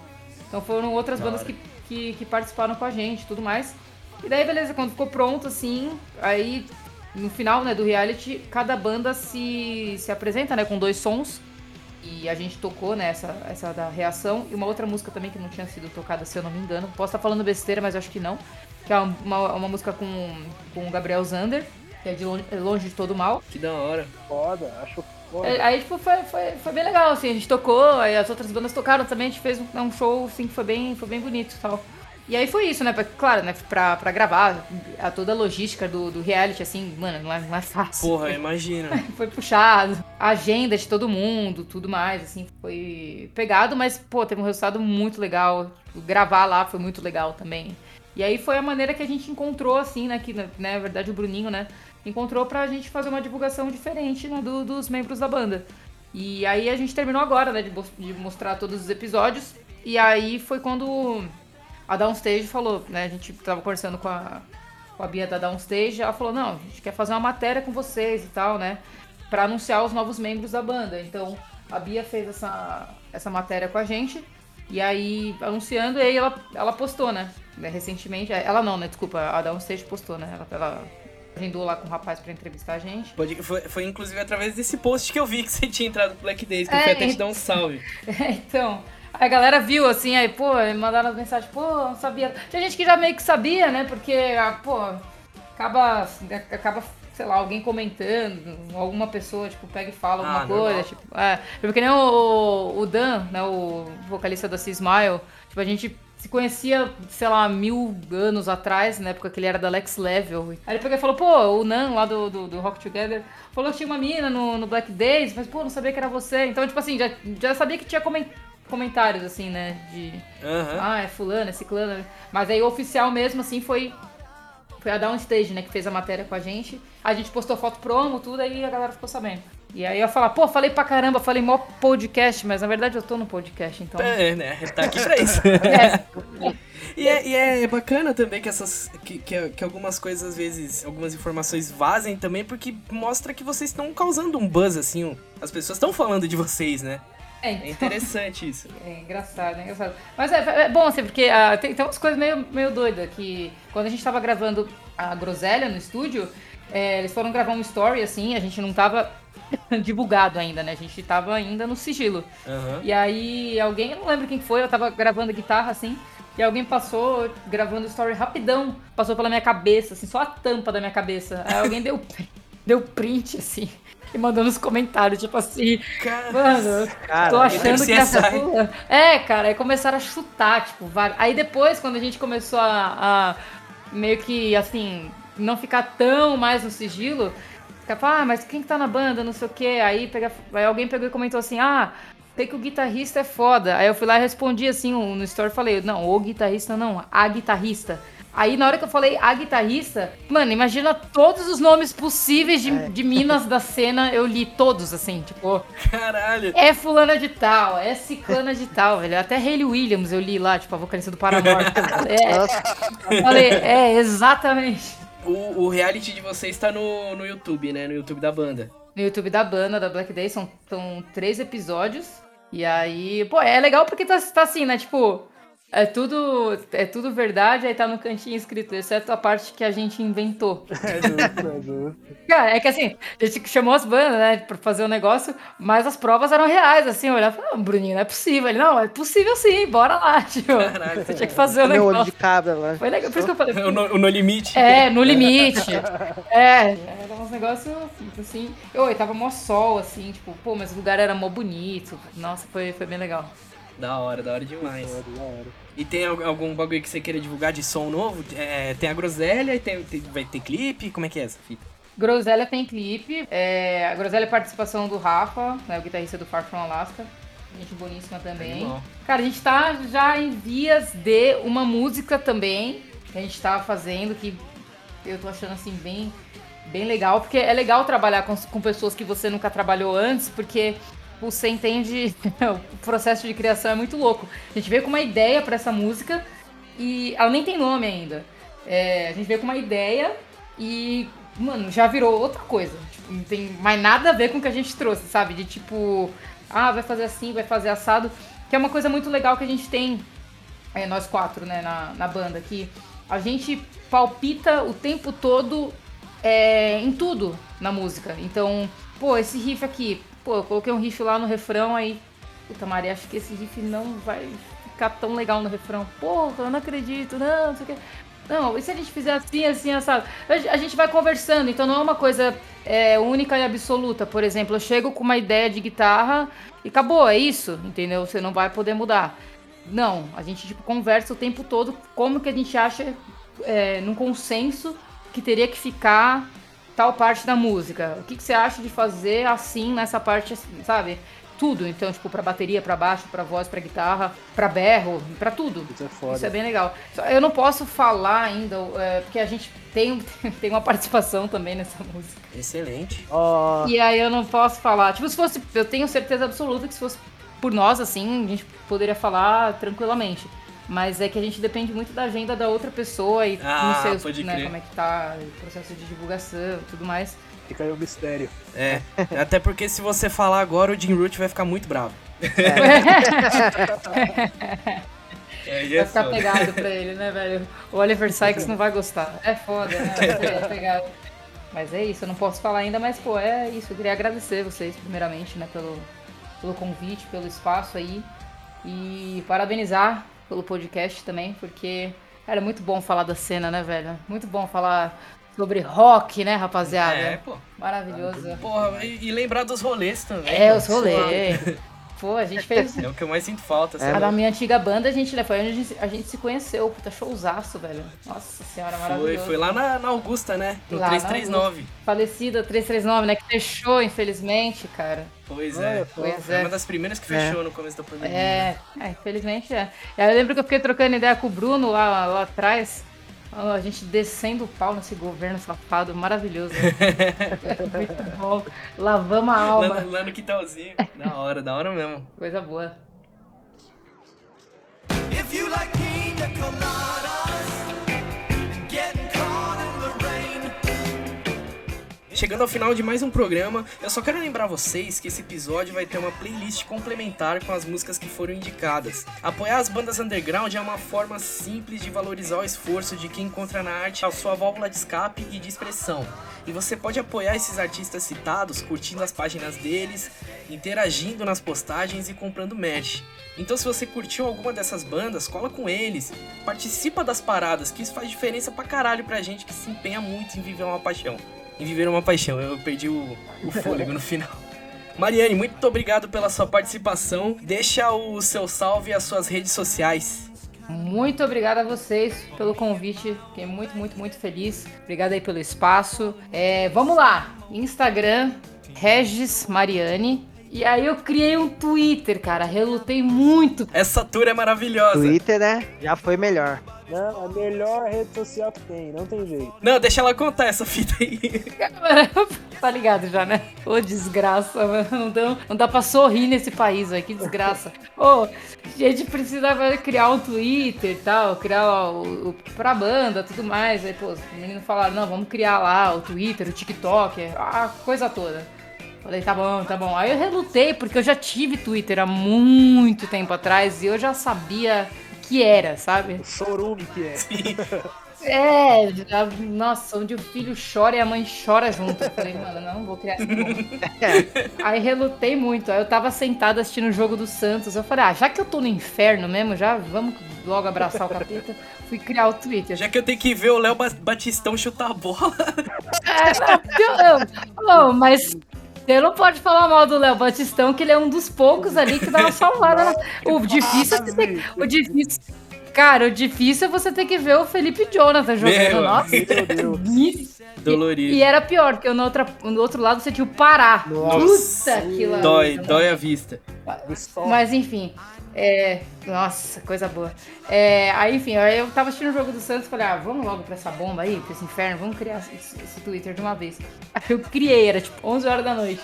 Então foram outras Da bandas que, que, que participaram com a gente e tudo mais. E daí, beleza, quando ficou pronto, assim, aí no final né, do reality, cada banda se, se apresenta né, com dois sons. E a gente tocou né, essa, essa da reação. E uma outra música também que não tinha sido tocada, se eu não me engano. Posso estar falando besteira, mas acho que não. Que é uma, uma música com, com o Gabriel Zander, que é de longe, é Longe de Todo Mal. Que da hora. Foda, acho foda. É, Aí, tipo, foi, foi, foi bem legal, assim, a gente tocou, aí as outras bandas tocaram também, a gente fez um, um show, assim, que foi bem, foi bem bonito e tal. E aí foi isso, né? Pra, claro, né? Pra, pra gravar a toda a logística do, do reality, assim, mano, não é, não é fácil. Porra, imagina. Foi puxado. A agenda de todo mundo, tudo mais, assim, foi pegado, mas, pô, teve um resultado muito legal. Gravar lá foi muito legal também. E aí foi a maneira que a gente encontrou, assim, né? Que, né, na verdade, o Bruninho, né? Encontrou pra gente fazer uma divulgação diferente né, do- dos membros da banda. E aí a gente terminou agora, né? De, de mostrar todos os episódios. E aí foi quando a Downstage falou, né? A gente tava conversando com a, com a Bia da Downstage. Ela falou: não, a gente quer fazer uma matéria com vocês e tal, né? Pra anunciar os novos membros da banda. Então a Bia fez essa, essa matéria com a gente. E aí, anunciando, e aí ela, ela postou, né? né, Recentemente. Ela não, né? Desculpa, a Downstage postou, né? Ela, ela agendou lá com o rapaz pra entrevistar a gente. Pode- Foi, foi inclusive através desse post que eu vi que você tinha entrado no Black Days, que eu É, fui até e- te dar um salve. então, a galera viu assim, aí, pô, mandaram as mensagens, pô, não sabia. Tinha gente que já meio que sabia, né? Porque, ah, pô, acaba, acaba, sei lá, alguém comentando, alguma pessoa, tipo, pega e fala alguma Ah, coisa, normal. tipo, é. Porque nem o, o Dan, né, o vocalista da Sea Smile, tipo, a gente se conhecia, sei lá, mil anos atrás, na época que ele era da Lex Level. Aí ele pegou e falou, pô, o Nan lá do, do, do Rock Together falou que tinha uma mina no, no Black Days, mas, pô, não sabia que era você. Então, tipo assim, já, já sabia que tinha comen- comentários, assim, né, de... Aham. Ah, é fulano, é ciclano. Mas aí o oficial mesmo, assim, foi, foi a Downstage, né, que fez a matéria com a gente. A gente postou foto promo, tudo, aí a galera ficou sabendo. E aí eu ia falar, pô, falei pra caramba, falei mó podcast, mas na verdade eu tô no podcast, então... É, né? Tá aqui pra isso. É. E é, e é bacana também que essas. Que, que, que algumas coisas, às vezes, algumas informações vazem também, porque mostra que vocês estão causando um buzz, assim. As pessoas estão falando de vocês, né? É, É então- interessante isso. É engraçado, é engraçado. Mas é, é bom, assim, porque ah, tem, tem umas coisas meio, meio doidas, que quando a gente tava gravando a Groselha no estúdio, é, eles foram gravar um story, assim, a gente não tava divulgado ainda, né? A gente tava ainda no sigilo. Aham. E aí alguém, eu não lembro quem que foi, eu tava gravando guitarra, assim, e alguém passou gravando story rapidão, passou pela minha cabeça, assim, só a tampa da minha cabeça. Aí alguém deu, deu print, assim, e mandou nos comentários, tipo assim, Cara, Mano, Cara, tô achando tem que que essa pula. É, cara, aí começaram a chutar, tipo, vários. Aí depois, quando a gente começou a, a meio que, assim, não ficar tão mais no sigilo, ficar, ah, mas quem que tá na banda, não sei o quê. Aí, pega, aí alguém pegou e comentou assim, ah, sei que o guitarrista é foda. Aí eu fui lá e respondi assim um- no story, falei, não, o guitarrista não, a guitarrista. Aí na hora que eu falei a guitarrista, mano, imagina todos os nomes possíveis de, de minas da cena, eu li todos, assim, tipo, caralho. é fulana de tal, é ciclana de tal, velho. Até Hayley Williams eu li lá, tipo, a vocalista do Paramore. É, falei, é, exatamente. O, o reality de vocês tá no, no YouTube, né? No YouTube da banda. No YouTube da banda, da Black Day, são, são três episódios. E aí, pô, é legal porque tá, tá assim, né? Tipo, é tudo, é tudo verdade, aí tá no cantinho escrito, exceto a parte que a gente inventou. É justo, é justo. Cara, é que assim, a gente chamou as bandas, né, pra fazer o negócio, mas as provas eram reais, assim, eu olhava, ah, Bruninho, não é possível. Ele, não, é possível sim, bora lá, tipo, Caralho. você tinha que fazer o Meu olho de negócio. cabra lá. Foi legal, por isso que eu falei, O no, o No Limite. é, no limite. É, era uns negócios assim. Oi, tava mó sol, assim, tipo, pô, mas o lugar era mó bonito. Nossa, foi, foi bem legal. Da hora, da hora demais. Da hora, da hora. E tem al- algum bagulho que você queira divulgar de som novo? É, tem a groselha e tem, tem- vai ter clipe? Como é que é essa fita? Groselha tem clipe. É, a Groselha é participação do Rafa, né, o guitarrista do Far From Alaska. Gente boníssima também. Animal. Cara, a gente tá já em vias de uma música também que a gente tá fazendo que eu tô achando assim bem, bem legal, porque é legal trabalhar com, com pessoas que você nunca trabalhou antes, porque você entende o processo de criação é muito louco. A gente veio com uma ideia pra essa música e ela nem tem nome ainda. É, a gente veio com uma ideia e, mano, já virou outra coisa. Tipo, não tem mais nada a ver com o que a gente trouxe, sabe? De tipo, ah, vai fazer assim, vai fazer assado. Que é uma coisa muito legal que a gente tem, é, nós quatro, né, na, na banda, que a gente palpita o tempo todo é, em tudo na música. Então, pô, esse riff aqui, pô, eu coloquei um riff lá no refrão, aí, puta Maria, acho que esse riff não vai ficar tão legal no refrão. Porra, eu não acredito, não, não sei o. Não, e se a gente fizer assim, assim, assado? A a gente vai conversando, então não é uma coisa é, única e absoluta. Por exemplo, eu chego com uma ideia de guitarra e acabou, é isso, entendeu? Você não vai poder mudar. Não, a gente tipo, conversa o tempo todo como que a gente acha, é, num consenso, que teria que ficar tal parte da música. O que, que você acha de fazer assim nessa parte, sabe? Tudo, então, tipo, pra bateria, pra baixo, pra voz, pra guitarra, pra berro, pra tudo. Isso é foda. Isso é bem legal. Eu não posso falar ainda, é, porque a gente tem, tem uma participação também nessa música. Excelente. Ó, E aí eu não posso falar. Tipo, se fosse. Eu tenho certeza absoluta que se fosse por nós, assim, a gente poderia falar tranquilamente. Mas é que a gente depende muito da agenda da outra pessoa e Ah, não sei os- né, como é que tá o processo de divulgação e tudo mais. fica aí o mistério. É. Até porque se você falar agora, o Jim Root vai ficar muito bravo. É, Vai ficar pegado pra ele, né, velho? O Oliver Sykes não vai gostar. É foda, né? É pegado. Mas é isso, eu não posso falar ainda, mas, pô, é isso. Eu queria agradecer vocês, primeiramente, né, pelo, pelo convite, pelo espaço aí. E parabenizar pelo podcast também, porque era muito bom falar da cena, né, velho? Muito bom falar sobre rock, né, rapaziada? É, pô. Maravilhoso. Porra, e, e lembrar dos rolês também. É, pô. os rolês. Pô, a gente fez. É o que eu mais sinto falta, A sabe? da minha antiga banda, a gente, né, foi onde a gente, a gente se conheceu. Puta, showzaço, velho. Nossa senhora, Foi, maravilhoso. foi lá na, na Augusta, né? No Lá na 339. Falecida 339, né? Que fechou, infelizmente, cara. Pois é. Pois Foi é. uma das primeiras que fechou no começo da pandemia. É, é, infelizmente é. Eu lembro que eu fiquei trocando ideia com o Bruno lá, lá atrás. A gente descendo o pau nesse governo safado, maravilhoso. Muito bom. Lavamos a Lá, alma. no- lá no quintalzinho. da hora, da hora mesmo. Coisa boa. If you like pina Chegando ao final de mais um programa, eu só quero lembrar vocês que esse episódio vai ter uma playlist complementar com as músicas que foram indicadas. Apoiar as bandas underground é uma forma simples de valorizar o esforço de quem encontra na arte a sua válvula de escape e de expressão. E você pode apoiar esses artistas citados curtindo as páginas deles, interagindo nas postagens e comprando merch. Então se você curtiu alguma dessas bandas, cola com eles, participa das paradas, que isso faz diferença pra caralho pra gente que se empenha muito em viver uma paixão. Em viver uma paixão, eu perdi o, o fôlego no final. Mariane, muito obrigado pela sua participação. Deixa o seu salve e as suas redes sociais. Muito obrigada a vocês pelo convite. Fiquei muito, muito, muito feliz. Obrigada aí pelo espaço. É, vamos lá. Instagram, Regis Mariani. E aí eu criei um Twitter, cara. Relutei muito. Essa tour é maravilhosa. Twitter, né? Já foi melhor. Não, a melhor rede social que tem, não tem jeito. Não, deixa ela contar essa fita aí. tá ligado já, né? Ô, desgraça, mano. Não dá, não dá pra sorrir nesse país, velho. Que desgraça. Ô, a gente precisava criar um Twitter e tal, criar o, o, pra banda tudo mais. Aí, pô, os meninos falaram, não, vamos criar lá o Twitter, o TikTok, a coisa toda. Falei, tá bom, tá bom. Aí eu relutei, porque eu já tive Twitter há muito tempo atrás e eu já sabia o que era, sabe? O chorume que é. É, já- nossa, onde o filho chora e a mãe chora junto. Eu falei, mano, não vou criar esse. Aí relutei muito. Aí eu tava sentada assistindo o jogo do Santos. Eu falei, ah, já que eu tô no inferno mesmo, já vamos logo abraçar o capeta. Fui criar o Twitter. Já que eu tenho que ver o Léo Ba- Batistão chutar a bola. Eu- eu- oh, mas você não pode falar mal do Léo Batistão, que ele é um dos poucos ali que dá uma salvada. na- O difícil é você ter, o difícil. Cara, o difícil é você ter que ver o Felipe Jonathan jogando. Meu Nossa, Meu Deus. Dolorido. E era pior, porque no, outra, no outro lado você tinha o Pará. Nossa. Puta que lá. Dói, dói a vista. Mas enfim. É, nossa, coisa boa. É, aí, enfim, eu tava assistindo o jogo do Santos e falei, ah, vamos logo pra essa bomba aí, pra esse inferno, vamos criar esse, esse Twitter de uma vez. Aí eu criei, era tipo 11 horas da noite.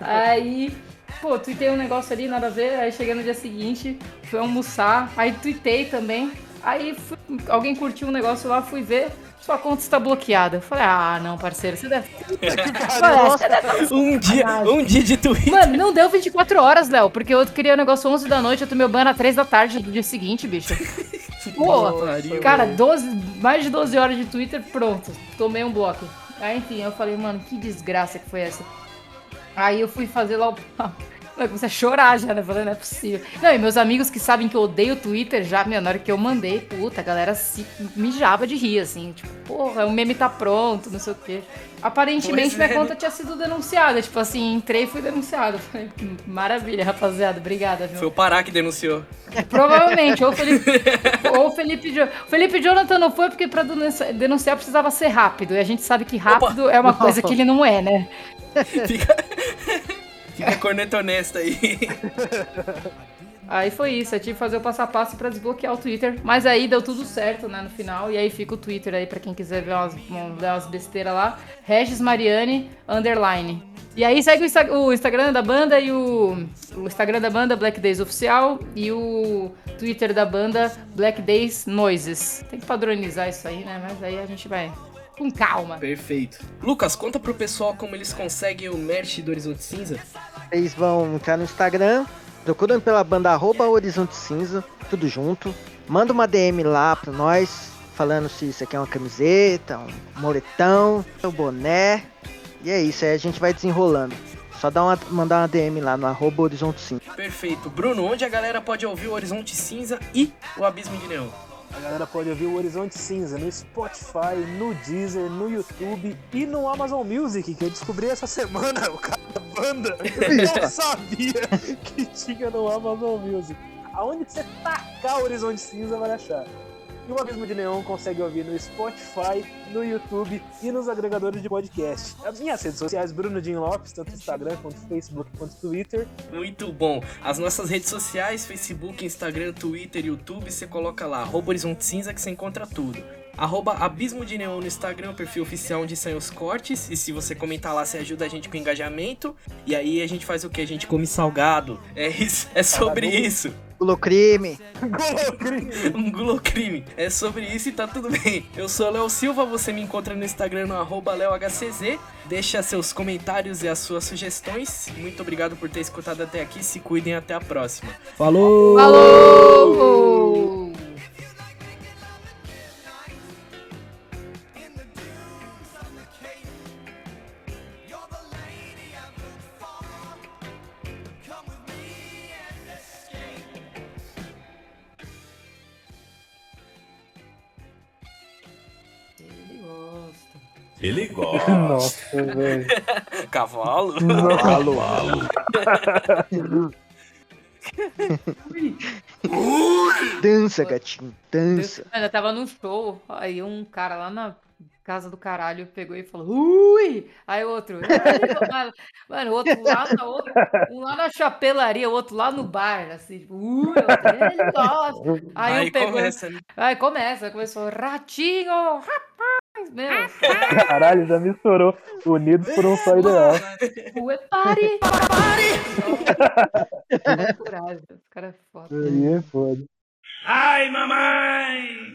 Aí, pô, tuitei um negócio ali, nada a ver, aí cheguei no dia seguinte, fui almoçar, aí tuitei também. Aí fui- alguém curtiu um negócio lá, fui ver, sua conta está bloqueada. Eu falei, ah, não, parceiro, você deve. Falei, "Ah, você deve Um dia, um dia de Twitter. Mano, não deu 24 horas, Léo, porque eu queria o negócio 11 da noite, eu tomei o banho às 3 da tarde do dia seguinte, bicho. Pô, pariu, cara, 12, mais de 12 horas de Twitter, pronto. Tomei um bloco. Aí, enfim, eu falei, mano, que desgraça que foi essa. Aí eu fui fazer lá o. Eu comecei a chorar já, né? Falei, não é possível. Não, e meus amigos que sabem que eu odeio o Twitter já, meu, na hora que eu mandei, puta, a galera se mijava de rir, assim. Tipo, porra, o meme tá pronto, não sei o quê. Aparentemente Pois minha é, conta né? tinha sido denunciada. Tipo assim, entrei e fui denunciado. Falei, Maravilha, rapaziada. Obrigada, viu? Foi o Pará que denunciou. Provavelmente, ou o Felipe, ou Felipe, Felipe Jonathan não foi porque pra denunciar, precisava ser rápido. E a gente sabe que rápido é uma coisa que ele não é, né? Fica. Fica corneta honesta aí. Aí foi isso, eu tive que fazer o passo a passo pra desbloquear o Twitter. Mas aí deu tudo certo, né, no final. E aí fica o Twitter aí pra quem quiser ver umas, um- umas besteiras lá. Regis Mariani, underline. E aí segue o, Insta- o Instagram da banda e o, o Instagram da banda, Black Days Oficial, e o Twitter da banda, Black Days Noises. Tem que padronizar isso aí, né? Mas aí a gente vai com calma. Perfeito. Lucas, conta pro pessoal como eles conseguem o merch do Horizonte Cinza. Vocês vão entrar no Instagram, procuram pela banda arroba Horizonte Cinza, tudo junto. Manda uma DM lá pra nós, falando se isso aqui é uma camiseta, um moletão, um boné. E é isso, aí a gente vai desenrolando. Só dá uma, mandar uma DM lá no arroba Horizonte Cinza. Perfeito. Bruno, onde a galera pode ouvir o Horizonte Cinza e o Abismo de Neon? A galera pode ouvir o Horizonte Cinza no Spotify, no Deezer, no YouTube e no Amazon Music, que eu descobri essa semana, o cara da banda. Eu não sabia que tinha no Amazon Music. Aonde você tacar o Horizonte Cinza vai achar. E o Abismo de Neon consegue ouvir no Spotify, no YouTube e nos agregadores de podcast. As minhas redes sociais, Bruno Jim Lopes, tanto Instagram quanto Facebook quanto Twitter. Muito bom. As nossas redes sociais, Facebook, Instagram, Twitter, YouTube, você coloca lá, Horizonte Cinza que você encontra tudo. Arroba Abismo de Neon no Instagram, perfil oficial onde saem os cortes. E se você comentar lá, você ajuda a gente com engajamento. E aí a gente faz o que? A gente come salgado. É isso. É sobre isso. Pulocrime. Um gulocrime. É sobre isso e tá tudo bem. Eu sou Léo Silva, você me encontra no Instagram no arroba LeoHCZ. Deixa seus comentários e as suas sugestões. Muito obrigado por ter escutado até aqui. Se cuidem até a próxima. Falou! Falou! Velho. Cavalo? Alô, Dança, gatinho, dança. Mano, eu tava num show, aí um cara lá na casa do caralho pegou e falou, ui! Aí o outro, "Ai, mano, o outro lá, na outra, um lá na chapelaria, o outro lá no bar, assim, tipo, ui, gosta. Aí, Aí um pegou, começa, né? aí começa, começou, ratinho, rapaz, meu, Caralho, já misturou. Unidos por um só ideal. ué, pare, pare. Coragem, esse cara é foda. Aí é foda. Ai, mamãe!